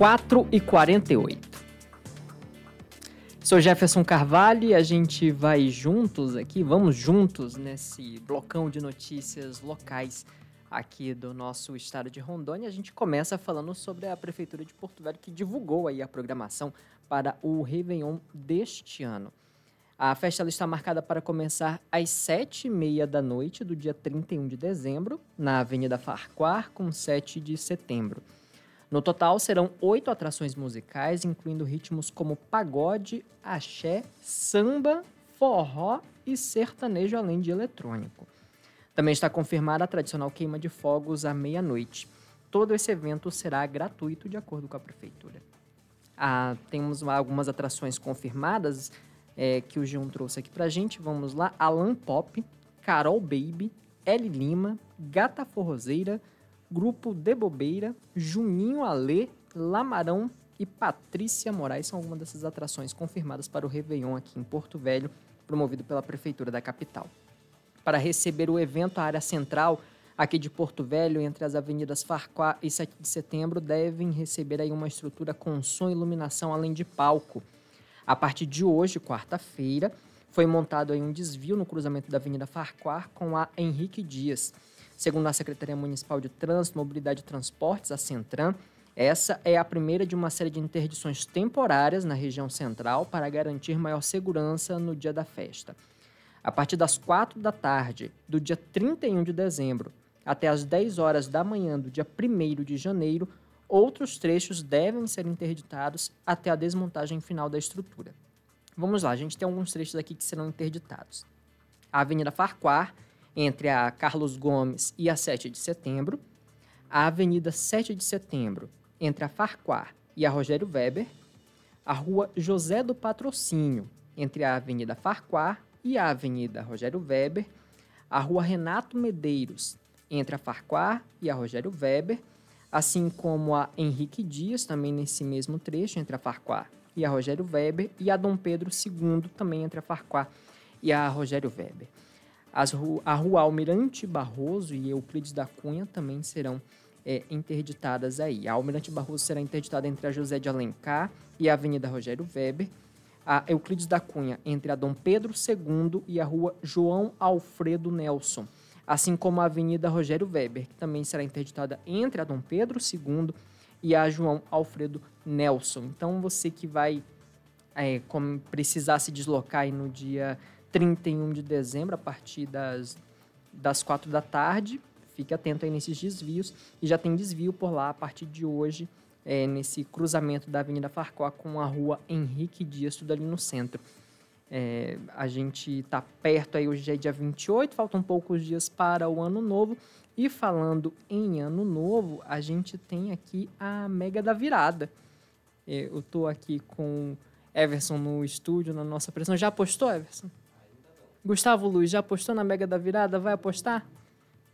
4 e 48. Sou Jefferson Carvalho e a gente vai juntos aqui, vamos juntos nesse blocão de notícias locais aqui do nosso estado de Rondônia. A gente começa falando sobre a Prefeitura de Porto Velho que divulgou aí a programação para o Réveillon deste ano. A festa está marcada para começar às sete e meia da noite do dia 31 de dezembro, na Avenida Farquhar, com 7 de setembro. No total, serão oito atrações musicais, incluindo ritmos como pagode, axé, samba, forró e sertanejo, além de eletrônico. Também está confirmada a tradicional queima de fogos à meia-noite. Todo esse evento será gratuito, de acordo com a prefeitura. Ah, temos algumas atrações confirmadas é, que o João trouxe aqui pra gente. Vamos lá: Alan Pop, Carol Baby, L Lima, Gata Forrozeira, Grupo De Bobeira, Juninho Alê, Lamarão e Patrícia Moraes são algumas dessas atrações confirmadas para o Réveillon aqui em Porto Velho, promovido pela Prefeitura da capital. Para receber o evento, a área central aqui de Porto Velho, entre as avenidas Farquhar e 7 de setembro, devem receber aí uma estrutura com som e iluminação, além de palco. A partir de hoje, quarta-feira, foi montado aí um desvio no cruzamento da Avenida Farquhar com a Henrique Dias. Segundo a Secretaria Municipal de Trânsito, Mobilidade e Transportes, a Centram, essa é a primeira de uma série de interdições temporárias na região central para garantir maior segurança no dia da festa. A partir das 4 da tarde do dia 31 de dezembro até as 10 horas da manhã do dia 1 de janeiro, outros trechos devem ser interditados até a desmontagem final da estrutura. Vamos lá, a gente tem alguns trechos aqui que serão interditados. A Avenida Farquhar entre a Carlos Gomes e a 7 de setembro, a Avenida 7 de setembro, entre a Farquhar e a Rogério Weber, a Rua José do Patrocínio, entre a Avenida Farquhar e a Avenida Rogério Weber, a Rua Renato Medeiros, entre a Farquhar e a Rogério Weber, assim como a Henrique Dias, também nesse mesmo trecho, entre a Farquhar e a Rogério Weber, e a Dom Pedro II, também entre a Farquhar e a Rogério Weber. Ru a rua Almirante Barroso e Euclides da Cunha também serão é, interditadas aí. A Almirante Barroso será interditada entre a José de Alencar e a Avenida Rogério Weber. A Euclides da Cunha entre a Dom Pedro II e a rua João Alfredo Nelson. Assim como a Avenida Rogério Weber, que também será interditada entre a Dom Pedro II e a João Alfredo Nelson. Então você que vai é, precisar se deslocar no dia 31 de dezembro, a partir das, das 4 da tarde. Fique atento aí nesses desvios. E já tem desvio por lá a partir de hoje, é, nesse cruzamento da Avenida Farcoa com a rua Henrique Dias, tudo ali no centro. É, a gente está perto aí, hoje é dia 28, faltam poucos dias para o ano novo. E falando em ano novo, a gente tem aqui a Mega da Virada. É, eu estou aqui com Everson no estúdio, na nossa pressão. Já apostou, Everson? Gustavo Luiz já apostou na Mega da Virada? Vai apostar?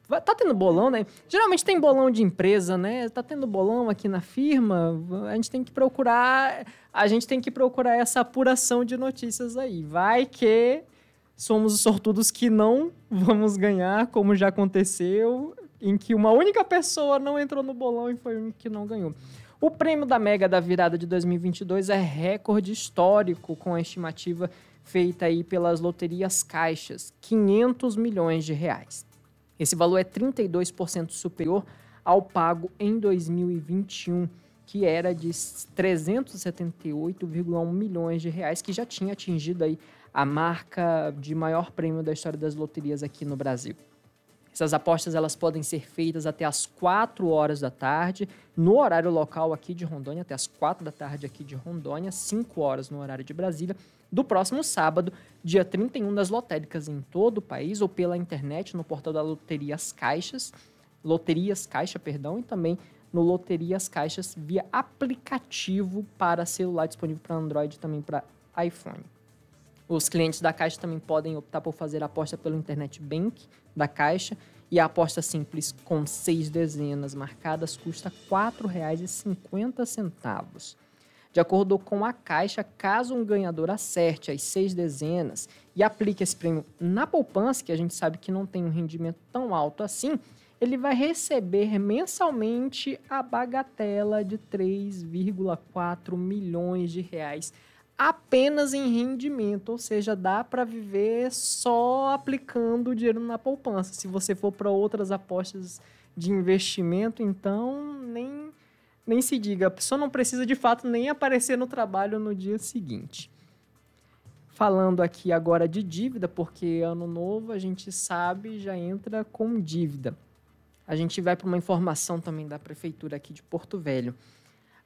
Vai, tá tendo bolão, né? Geralmente tem bolão de empresa, né? Tá tendo bolão aqui na firma. A gente tem que procurar. A gente tem que procurar essa apuração de notícias aí. Vai que somos os sortudos que não vamos ganhar, como já aconteceu, em que uma única pessoa não entrou no bolão e foi o que não ganhou. O prêmio da Mega da Virada de 2022 é recorde histórico, com a estimativa feita aí pelas loterias caixas, 500 milhões de reais. Esse valor é 32% superior ao pago em 2021, que era de 378,1 milhões de reais, que já tinha atingido aí a marca de maior prêmio da história das loterias aqui no Brasil. Essas apostas elas podem ser feitas até as 4 horas da tarde, no horário local aqui de Rondônia, até as 4 da tarde aqui de Rondônia, 5 horas no horário de Brasília, do próximo sábado, dia 31 das lotéricas em todo o país ou pela internet no portal da Loterias Caixas, Loterias Caixa, perdão, e também no Loterias Caixas via aplicativo para celular disponível para Android e também para iPhone. Os clientes da Caixa também podem optar por fazer a aposta pelo Internet Bank da Caixa e a aposta simples com seis dezenas marcadas custa R$ 4,50. De acordo com a Caixa, caso um ganhador acerte as seis dezenas e aplique esse prêmio na poupança, que a gente sabe que não tem um rendimento tão alto assim, ele vai receber mensalmente a bagatela de 3,4 milhões de reais apenas em rendimento, ou seja, dá para viver só aplicando o dinheiro na poupança. Se você for para outras apostas de investimento, então nem nem se diga, a pessoa não precisa de fato nem aparecer no trabalho no dia seguinte. Falando aqui agora de dívida, porque ano novo a gente sabe já entra com dívida. A gente vai para uma informação também da prefeitura aqui de Porto Velho.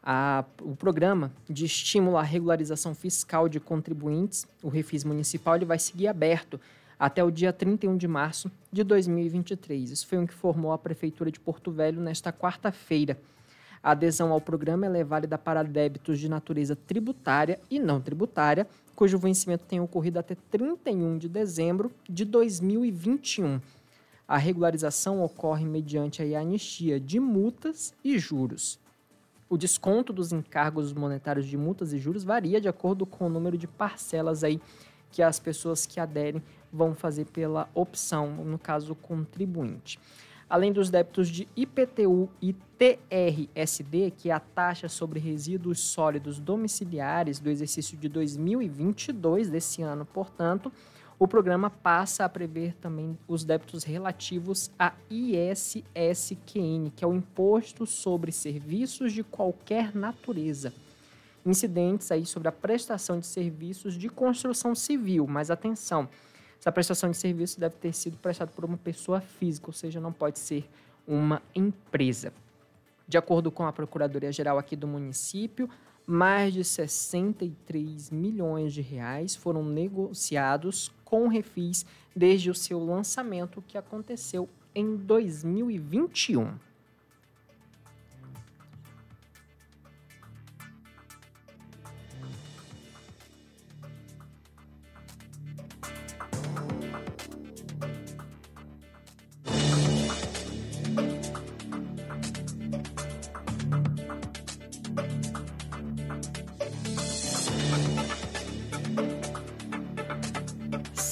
A, o programa de estímulo à regularização fiscal de contribuintes, o Refis Municipal, ele vai seguir aberto até o dia 31 de março de 2023. Isso foi o que formou a Prefeitura de Porto Velho nesta quarta-feira. A adesão ao programa é válida para débitos de natureza tributária e não tributária, cujo vencimento tenha ocorrido até 31 de dezembro de 2021. A regularização ocorre mediante a anistia de multas e juros. O desconto dos encargos monetários de multas e juros varia de acordo com o número de parcelas aí que as pessoas que aderem vão fazer pela opção, no caso, contribuinte. Além dos débitos de IPTU e TRSD, que é a taxa sobre resíduos sólidos domiciliares do exercício de 2022 desse ano, portanto, o programa passa a prever também os débitos relativos a ISSQN, que é o Imposto sobre Serviços de Qualquer Natureza. Incidentes aí sobre a prestação de serviços de construção civil, mas atenção, essa prestação de serviço deve ter sido prestada por uma pessoa física, ou seja, não pode ser uma empresa. De acordo com a Procuradoria-Geral aqui do município, mais de 63 milhões de reais foram negociados com refis desde o seu lançamento, que aconteceu em 2021.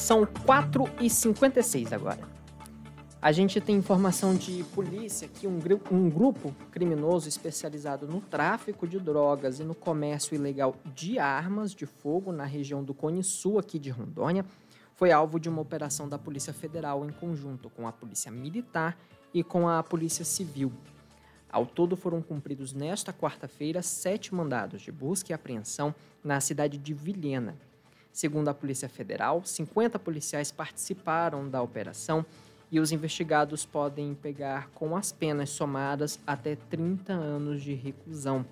São 4 e 56 agora. A gente tem informação de polícia que um, um grupo criminoso especializado no tráfico de drogas e no comércio ilegal de armas de fogo na região do Cone Sul, aqui de Rondônia, foi alvo de uma operação da Polícia Federal em conjunto com a Polícia Militar e com a Polícia Civil. Ao todo foram cumpridos nesta quarta-feira sete mandados de busca e apreensão na cidade de Vilhena, Segundo a Polícia Federal, 50 policiais participaram da operação e os investigados podem pegar com as penas somadas até 30 anos de reclusão.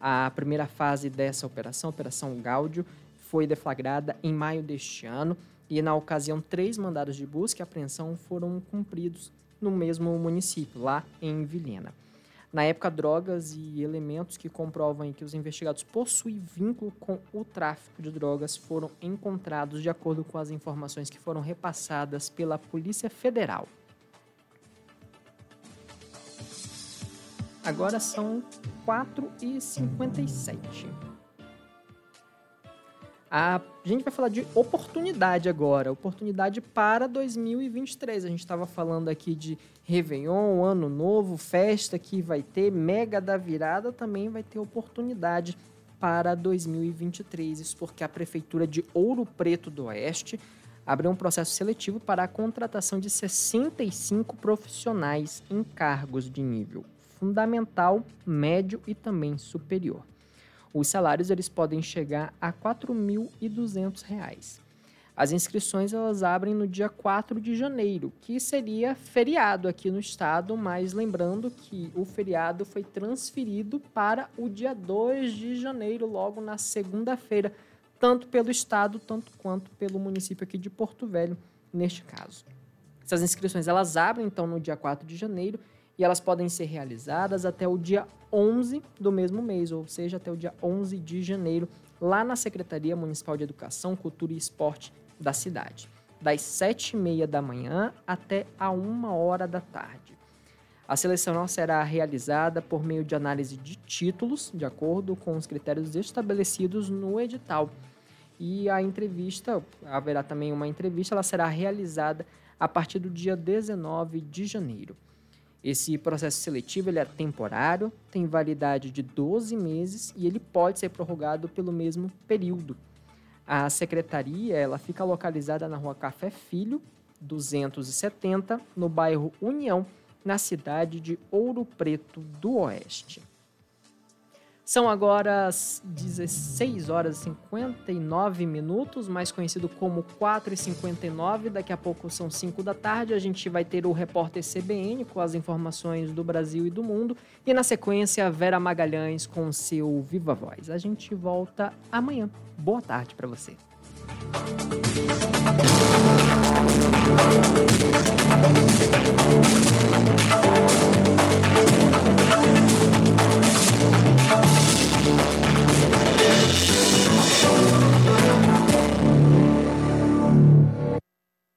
A primeira fase dessa operação, Operação Gáudio, foi deflagrada em maio deste ano e, na ocasião, três mandados de busca e apreensão foram cumpridos no mesmo município, lá em Vilhena. Na época, drogas e elementos que comprovam que os investigados possuem vínculo com o tráfico de drogas foram encontrados de acordo com as informações que foram repassadas pela Polícia Federal. Agora são 4h57. A gente vai falar de oportunidade agora, oportunidade para 2023. A gente estava falando aqui de Réveillon, Ano Novo, festa que vai ter, Mega da Virada também vai ter oportunidade para 2023. Isso porque a Prefeitura de Ouro Preto do Oeste abriu um processo seletivo para a contratação de 65 profissionais em cargos de nível fundamental, médio e também superior. Os salários eles podem chegar a R$ 4.200. As inscrições elas abrem no dia 4 de janeiro, que seria feriado aqui no estado, mas lembrando que o feriado foi transferido para o dia 2 de janeiro, logo na segunda-feira, tanto pelo estado, tanto quanto pelo município aqui de Porto Velho, neste caso. Essas inscrições elas abrem então no dia 4 de janeiro e elas podem ser realizadas até o dia 11 do mesmo mês, ou seja, até o dia 11 de janeiro, lá na Secretaria Municipal de Educação, Cultura e Esporte da cidade, das 7h30 da manhã até a 1 hora da tarde. A seleção será realizada por meio de análise de títulos, de acordo com os critérios estabelecidos no edital. E a entrevista, haverá também uma entrevista, ela será realizada a partir do dia 19 de janeiro. Esse processo seletivo ele é temporário, tem validade de 12 meses e ele pode ser prorrogado pelo mesmo período. A secretaria ela fica localizada na rua Café Filho, 270, no bairro União, na cidade de Ouro Preto do Oeste. São agora as 16 horas e 59 minutos, mais conhecido como 4 e 59 Daqui a pouco são 5 da tarde. A gente vai ter o repórter CBN com as informações do Brasil e do mundo. E na sequência, Vera Magalhães com seu Viva Voz. A gente volta amanhã. Boa tarde para você.